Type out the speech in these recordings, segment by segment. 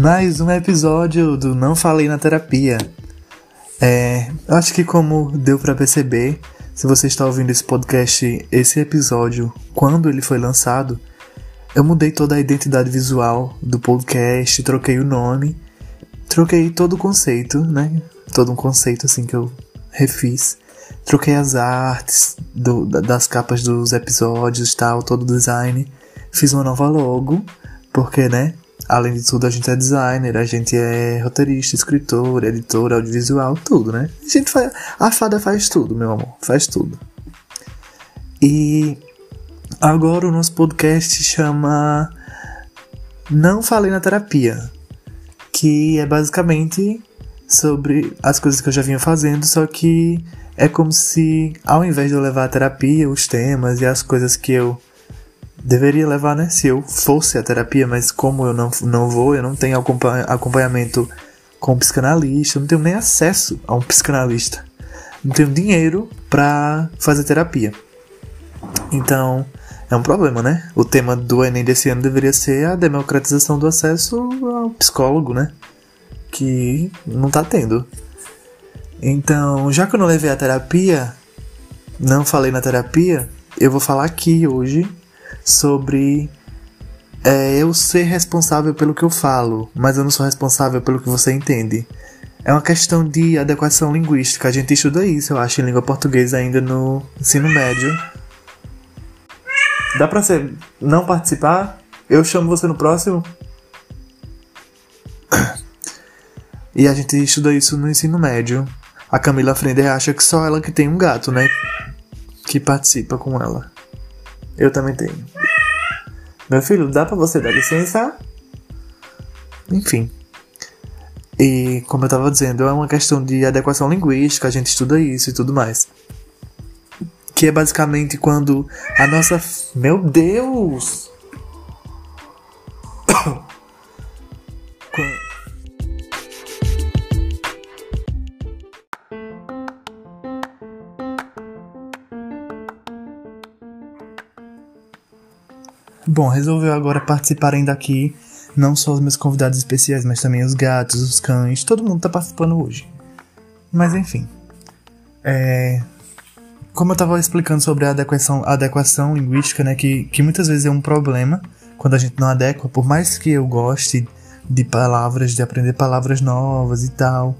Mais um episódio do Não Falei na Terapia. É, acho que como deu para perceber, se você está ouvindo esse podcast, esse episódio, quando ele foi lançado, eu mudei toda a identidade visual do podcast, troquei o nome, troquei todo o conceito, né? Todo um conceito assim que eu refiz. Troquei as artes do, das capas dos episódios tal, todo o design. Fiz uma nova logo, porque, né? Além de tudo, a gente é designer, a gente é roteirista, escritor, editor, audiovisual, tudo, né? A gente faz. A fada faz tudo, meu amor. Faz tudo. E agora o nosso podcast chama Não Falei na Terapia. Que é basicamente sobre as coisas que eu já vinha fazendo, só que é como se, ao invés de eu levar a terapia, os temas e as coisas que eu deveria levar, né? Se eu fosse a terapia, mas como eu não, não vou, eu não tenho acompanhamento com um psicanalista, eu não tenho nem acesso a um psicanalista. Não tenho dinheiro para fazer terapia. Então, é um problema, né? O tema do Enem desse ano deveria ser a democratização do acesso ao psicólogo, né? Que não tá tendo. Então, já que eu não levei a terapia, não falei na terapia, eu vou falar aqui hoje sobre é, eu ser responsável pelo que eu falo, mas eu não sou responsável pelo que você entende. É uma questão de adequação linguística. A gente estuda isso, eu acho, em língua portuguesa ainda no ensino médio. Dá pra você não participar? Eu chamo você no próximo? E a gente estuda isso no ensino médio. A Camila Frender acha que só ela que tem um gato, né? Que participa com ela. Eu também tenho. Meu filho, dá pra você dar licença? Enfim. E como eu tava dizendo, é uma questão de adequação linguística, a gente estuda isso e tudo mais. Que é basicamente quando a nossa. Meu Deus! Bom, resolveu agora participarem daqui não só os meus convidados especiais, mas também os gatos, os cães, todo mundo tá participando hoje. Mas enfim. É, como eu tava explicando sobre a adequação, a adequação linguística, né, que, que muitas vezes é um problema quando a gente não adequa, por mais que eu goste de palavras, de aprender palavras novas e tal.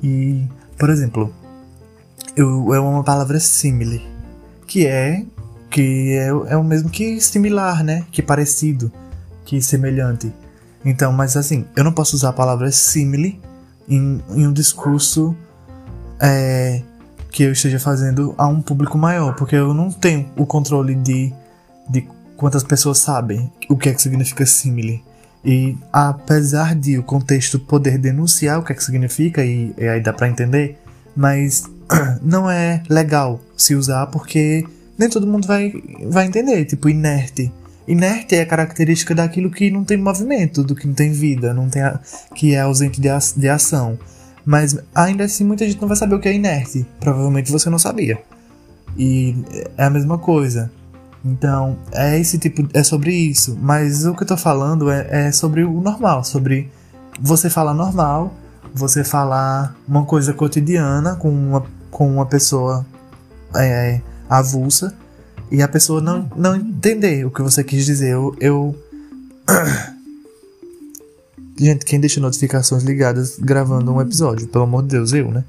E, por exemplo, eu, é uma palavra simile, que é que é, é o mesmo que similar, né? Que parecido, que semelhante. Então, mas assim, eu não posso usar a palavra simile em, em um discurso é, que eu esteja fazendo a um público maior, porque eu não tenho o controle de, de quantas pessoas sabem o que é que significa simile. E apesar de o contexto poder denunciar o que é que significa, e, e aí dá para entender, mas não é legal se usar porque nem todo mundo vai, vai entender. Tipo, inerte. Inerte é a característica daquilo que não tem movimento, do que não tem vida, não tem a, que é ausente de, a, de ação. Mas ainda assim muita gente não vai saber o que é inerte. Provavelmente você não sabia. E é a mesma coisa. Então, é esse tipo. É sobre isso. Mas o que eu tô falando é, é sobre o normal, sobre você falar normal, você falar uma coisa cotidiana com uma, com uma pessoa. É, avulsa e a pessoa não, não entender o que você quis dizer. Eu. eu... Gente, quem deixa notificações ligadas gravando um episódio? Pelo amor de Deus, eu, né?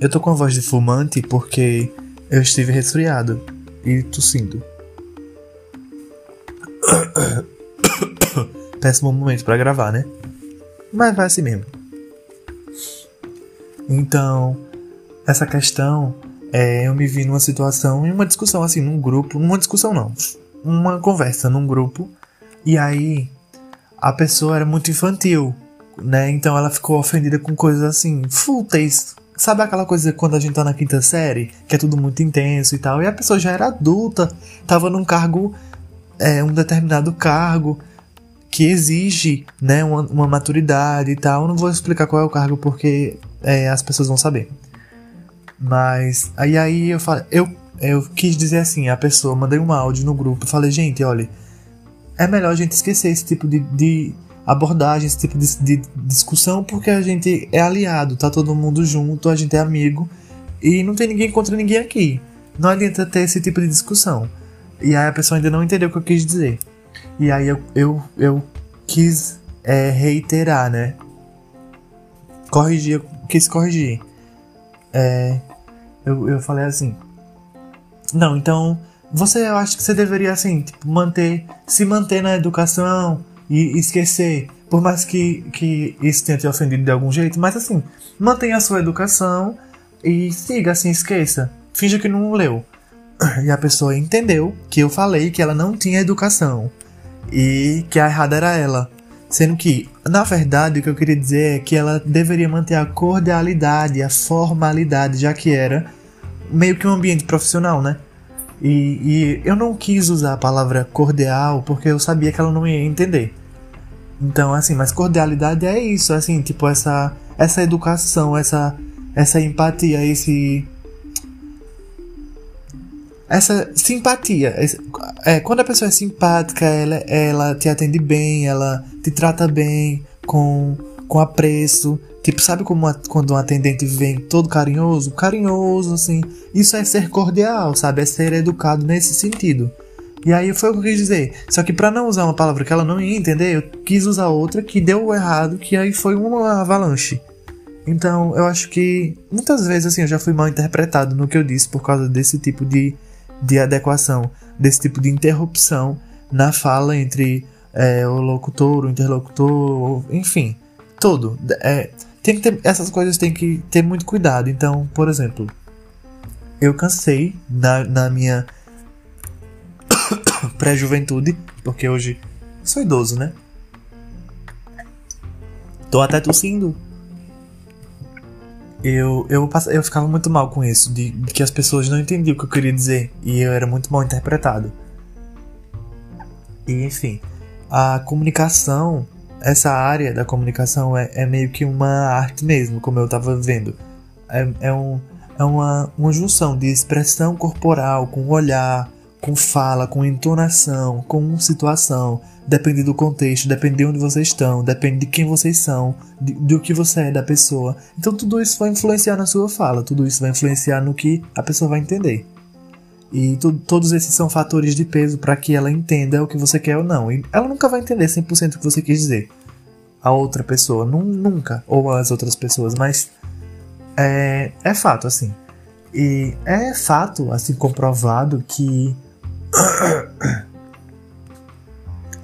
Eu tô com a voz de fumante porque eu estive resfriado e tossindo. Péssimo momento para gravar, né? Mas vai assim mesmo. Então, essa questão é, eu me vi numa situação, em uma discussão assim, num grupo, numa discussão não, uma conversa num grupo, e aí a pessoa era muito infantil, né? Então ela ficou ofendida com coisas assim, fúteis. Sabe aquela coisa quando a gente tá na quinta série, que é tudo muito intenso e tal, e a pessoa já era adulta, tava num cargo, é, um determinado cargo, que exige né, uma, uma, maturidade e tal. Eu não vou explicar qual é o cargo porque é, as pessoas vão saber. Mas aí aí eu falei, eu, eu quis dizer assim, a pessoa, mandei um áudio no grupo, falei, gente, olha, é melhor a gente esquecer esse tipo de, de abordagem, esse tipo de, de, discussão, porque a gente é aliado, tá todo mundo junto, a gente é amigo e não tem ninguém contra ninguém aqui. Não adianta ter esse tipo de discussão. E aí a pessoa ainda não entendeu o que eu quis dizer. E aí eu, eu, eu quis é, reiterar, né? Corrigir, eu quis corrigir. É, eu, eu falei assim. Não, então você eu acho que você deveria assim, tipo, manter, se manter na educação e esquecer, por mais que, que isso tenha te ofendido de algum jeito, mas assim, mantenha a sua educação e siga assim, esqueça. Finja que não leu. E a pessoa entendeu que eu falei que ela não tinha educação e que a errada era ela. Sendo que, na verdade, o que eu queria dizer é que ela deveria manter a cordialidade, a formalidade, já que era meio que um ambiente profissional, né? E, e, eu não quis usar a palavra cordial porque eu sabia que ela não ia entender. Então, assim, mas cordialidade é isso, assim, tipo, essa, essa educação, essa, essa empatia, esse essa simpatia. É, quando a pessoa é simpática, ela, ela te atende bem, ela te trata bem, com, com apreço. Tipo, sabe como quando um atendente vem todo carinhoso? Carinhoso, assim. Isso é ser cordial, sabe? É ser educado nesse sentido. E aí foi o que eu quis dizer. Só que para não usar uma palavra que ela não ia entender, eu quis usar outra que deu errado, que aí foi uma avalanche. Então, eu acho que muitas vezes assim eu já fui mal interpretado no que eu disse por causa desse tipo de de adequação, desse tipo de interrupção na fala entre é, o locutor, o interlocutor, enfim, todo. É, tem que ter, essas coisas tem que ter muito cuidado. Então, por exemplo, eu cansei na, na minha pré-juventude, porque hoje sou idoso, né? Tô até tossindo eu, eu, eu ficava muito mal com isso, de, de, que as pessoas não entendiam o que eu queria dizer e eu era muito mal interpretado. E enfim, a comunicação, essa área da comunicação é, é meio que uma arte mesmo, como eu estava vendo. É, é, um, é uma, uma junção de expressão corporal com olhar, com fala, com entonação, com situação, depende do contexto, depende de onde vocês estão, depende de quem vocês são, de, do que você é da pessoa. Então tudo isso vai influenciar na sua fala, tudo isso vai influenciar no que a pessoa vai entender. E tu, todos esses são fatores de peso para que ela entenda o que você quer ou não. E ela nunca vai entender 100% o que você quis dizer. A outra pessoa, nunca. Ou as outras pessoas, mas é, é fato, assim. E é fato, assim, comprovado que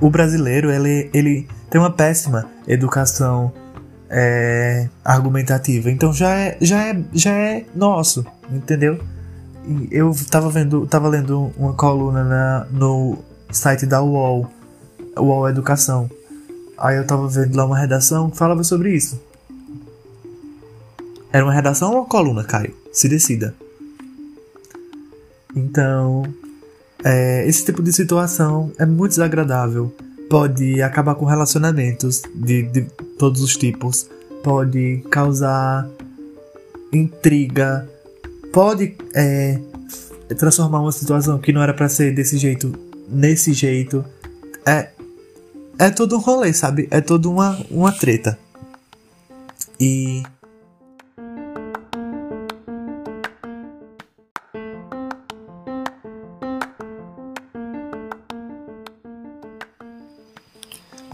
o brasileiro ele, ele tem uma péssima educação é, argumentativa. Então já é, já é, já é nosso, entendeu? Eu tava vendo, tava lendo uma coluna na, no site da UOL, UOL Educação. Aí eu tava vendo lá uma redação que falava sobre isso. Era uma redação ou uma coluna, Caio? Se decida. Então, é, esse tipo de situação é muito desagradável. Pode acabar com relacionamentos de, de todos os tipos. Pode causar intriga. Pode é, transformar uma situação que não era para ser desse jeito nesse jeito. É, é todo um rolê, sabe? É toda uma, uma treta. E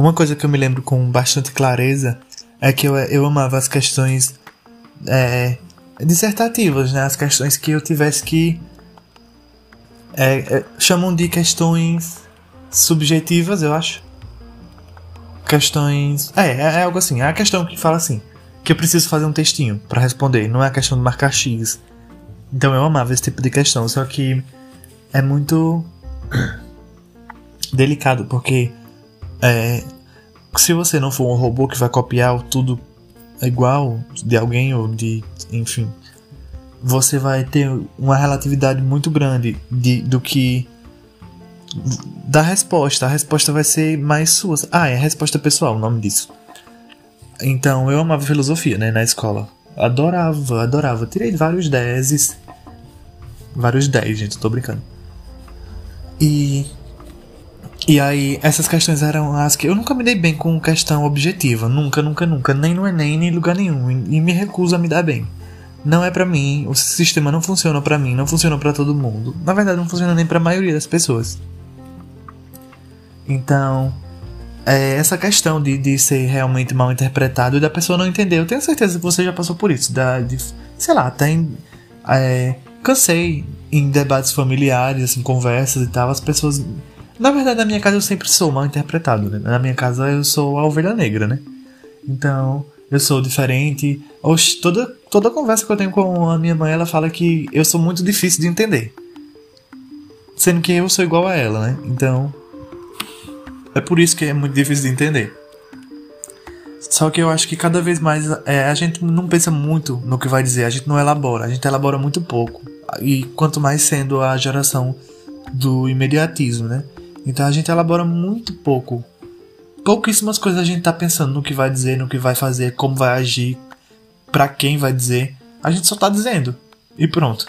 Uma coisa que eu me lembro com bastante clareza é que eu, eu amava as questões é, dissertativas, né? As questões que eu tivesse que. É, é, chamam de questões subjetivas, eu acho. Questões. É, é, é, algo assim. É a questão que fala assim: que eu preciso fazer um textinho para responder, não é a questão de marcar X. Então eu amava esse tipo de questão, só que é muito delicado, porque é, se você não for um robô que vai copiar tudo igual de alguém ou de. enfim. Você vai ter uma relatividade muito grande de, do que. da resposta. A resposta vai ser mais sua. Ah, é a resposta pessoal, o nome disso. Então eu amava filosofia, né, na escola. Adorava, adorava. Tirei vários 10. Vários 10, gente, tô brincando. E E aí, essas questões eram as que eu nunca me dei bem com questão objetiva. Nunca, nunca, nunca. Nem no Enem, nem em lugar nenhum. E me recuso a me dar bem. Não é para mim, o sistema não funciona para mim, não funciona para todo mundo. Na verdade, não funciona nem para a maioria das pessoas. Então, é essa questão de, de ser realmente mal interpretado e da pessoa não entender. Eu tenho certeza que você já passou por isso. Da, de, sei lá, tem. É, cansei em debates familiares, assim, conversas e tal, as pessoas na verdade, na minha casa eu sempre sou mal interpretado, né? Na minha casa eu sou a ovelha negra, né? Então, eu sou diferente. Oxe, toda, toda conversa que eu tenho com a minha mãe, ela fala que eu sou muito difícil de entender. Sendo que eu sou igual a ela, né? Então, é por isso que é muito difícil de entender. Só que eu acho que cada vez mais é, a gente não pensa muito no que vai dizer, a gente não elabora, a gente elabora muito pouco. E quanto mais sendo a geração do imediatismo, né? Então a gente elabora muito pouco. Pouquíssimas coisas a gente tá pensando no que vai dizer, no que vai fazer, como vai agir, para quem vai dizer. A gente só tá dizendo. E pronto.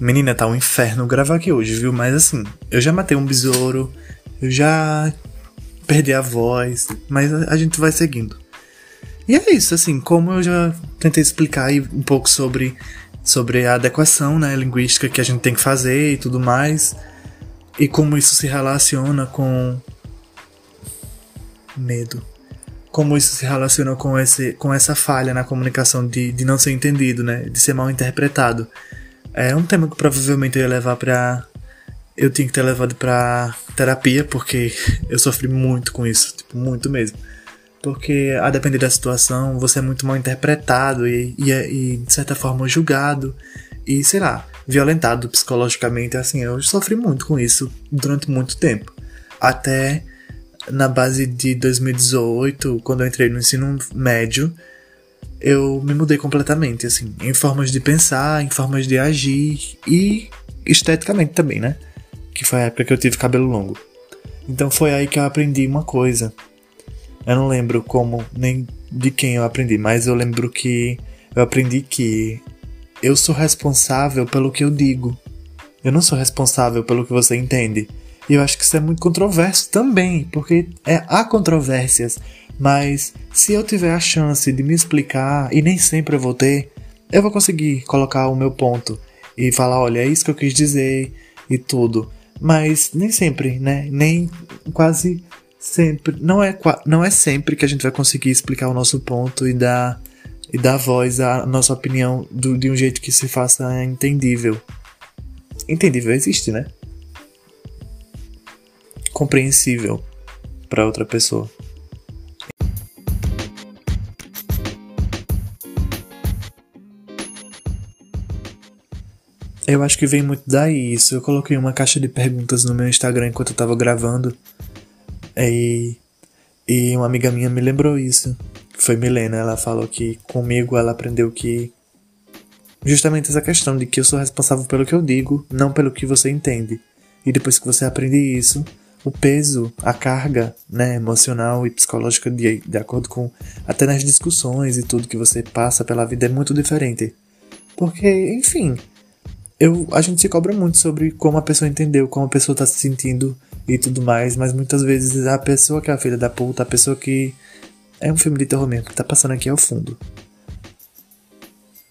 Menina, tá um inferno gravar aqui hoje, viu? Mas assim, eu já matei um besouro, eu já perder a voz, mas a, gente vai seguindo. E é isso, assim, como eu já tentei explicar aí um pouco sobre, sobre a adequação né, linguística que a gente tem que fazer e tudo mais, e como isso se relaciona com medo. Como isso se relaciona com, esse, com essa falha na comunicação de, de não ser entendido, né? De ser mal interpretado. É um tema que provavelmente eu ia levar para eu tinha que ter levado pra terapia, porque eu sofri muito com isso, tipo, muito mesmo. Porque, a depender da situação, você é muito mal interpretado e, e, e de certa forma, julgado e, sei lá, violentado psicologicamente. Assim, eu sofri muito com isso durante muito tempo. Até na base de 2018, quando eu entrei no ensino médio, eu me mudei completamente, assim, em formas de pensar, em formas de agir e esteticamente também, né? Que foi a época que eu tive cabelo longo. Então foi aí que eu aprendi uma coisa. Eu não lembro como nem de quem eu aprendi, mas eu lembro que eu aprendi que eu sou responsável pelo que eu digo. Eu não sou responsável pelo que você entende. E eu acho que isso é muito controverso também, porque é, há controvérsias, mas se eu tiver a chance de me explicar, e nem sempre eu vou ter, eu vou conseguir colocar o meu ponto e falar: olha, é isso que eu quis dizer e tudo mas nem sempre, né? Nem quase sempre. Não é, não é sempre que a gente vai conseguir explicar o nosso ponto e dar, e dar voz à nossa opinião do, de um jeito que se faça entendível. Entendível existe, né? Compreensível para outra pessoa. Eu acho que vem muito daí isso. Eu coloquei uma caixa de perguntas no meu Instagram enquanto eu tava gravando. E, e uma amiga minha me lembrou isso. Foi Milena. Ela falou que comigo ela aprendeu que. Justamente essa questão de que eu sou responsável pelo que eu digo, não pelo que você entende. E depois que você aprende isso, o peso, a carga né, emocional e psicológica de, de acordo com. até nas discussões e tudo que você passa pela vida é muito diferente. Porque, enfim, eu, a gente se cobra muito sobre como a pessoa entendeu, como a pessoa tá se sentindo e tudo mais, mas muitas vezes a pessoa que é a filha da puta, a pessoa que. É um filme de terror mesmo, que tá passando aqui ao fundo.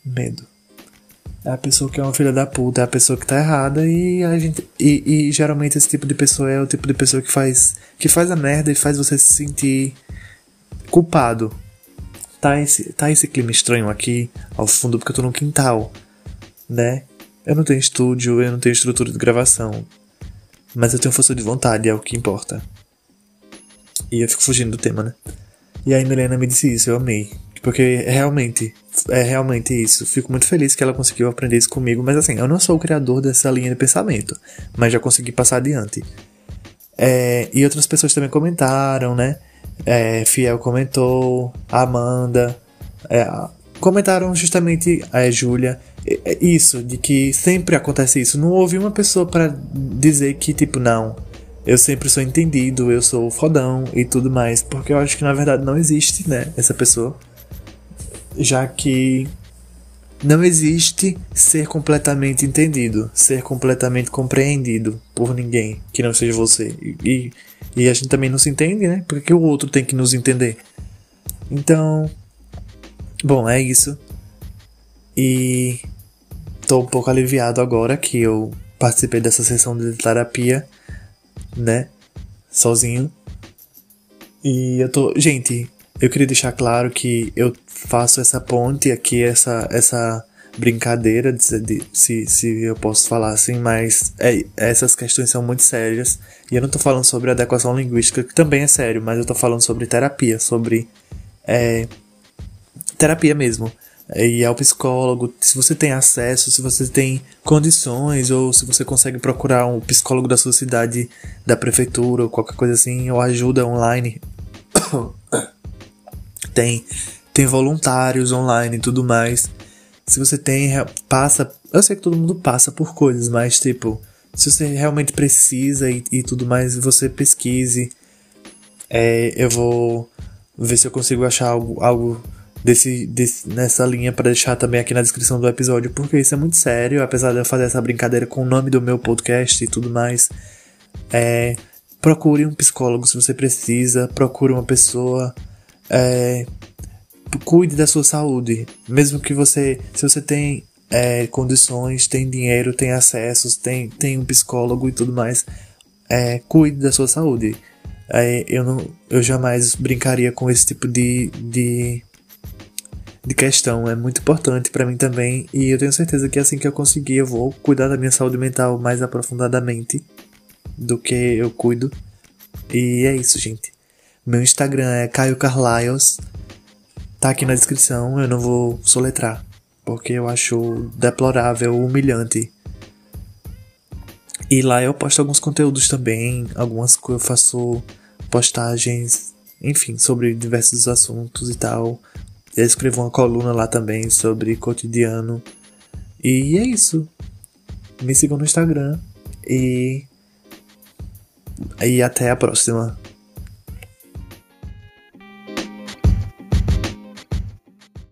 Medo. É a pessoa que é uma filha da puta, é a pessoa que tá errada e a gente. E, e geralmente esse tipo de pessoa é o tipo de pessoa que faz. que faz a merda e faz você se sentir culpado. Tá esse, tá esse clima estranho aqui ao fundo porque eu tô no quintal, né? Eu não tenho estúdio, eu não tenho estrutura de gravação. Mas eu tenho força de vontade, é o que importa. E eu fico fugindo do tema, né? E aí Milena me disse isso, eu amei. Porque realmente, é realmente isso. Fico muito feliz que ela conseguiu aprender isso comigo. Mas assim, eu não sou o criador dessa linha de pensamento. Mas já consegui passar adiante. É, e outras pessoas também comentaram, né? É, Fiel comentou, Amanda. É, comentaram justamente a é, Júlia isso, de que sempre acontece isso. Não houve uma pessoa para dizer que, tipo, não, eu sempre sou entendido, eu sou fodão e tudo mais, porque eu acho que na verdade não existe, né, essa pessoa. Já que não existe ser completamente entendido, ser completamente compreendido por ninguém que não seja você. E, e, a gente também não se entende, né? Porque o outro tem que nos entender. Então, bom, é isso. E tô um pouco aliviado agora que eu participei dessa sessão de terapia né? Sozinho. E eu tô. Gente, eu queria deixar claro que eu faço essa ponte aqui, essa, essa brincadeira, de, de, se, se eu posso falar assim, mas é, essas questões são muito sérias. E eu não tô falando sobre adequação linguística, que também é sério, mas eu tô falando sobre terapia, sobre. É, terapia mesmo e ao psicólogo, se você tem acesso, se você tem condições, ou se você consegue procurar um psicólogo da sua cidade, da prefeitura, ou qualquer coisa assim, ou ajuda online. tem, tem voluntários online e tudo mais. Se você tem, passa. Eu sei que todo mundo passa por coisas, mas tipo, se você realmente precisa e, e tudo mais, você pesquise. É, eu vou ver se eu consigo achar algo, algo desse, desse, nessa linha para deixar também aqui na descrição do episódio, porque isso é muito sério, apesar de eu fazer essa brincadeira com o nome do meu podcast e tudo mais. É, procure um psicólogo se você precisa, procure uma pessoa. É, cuide da sua saúde, mesmo que você, se você tem é, condições, tem dinheiro, tem acessos, tem, tem um psicólogo e tudo mais, é, cuide da sua saúde. É, eu, não, eu jamais brincaria com esse tipo de, de de questão é muito importante para mim também e eu tenho certeza que assim que eu conseguir eu vou cuidar da minha saúde mental mais aprofundadamente do que eu cuido. E é isso, gente. Meu Instagram é Caio Carlyles. Tá aqui na descrição, eu não vou soletrar, porque eu acho deplorável, humilhante. E lá eu posto alguns conteúdos também, algumas eu faço postagens, enfim, sobre diversos assuntos e tal. Eu escrevo uma coluna lá também sobre cotidiano. E é isso. Me sigam no Instagram e. E até a próxima.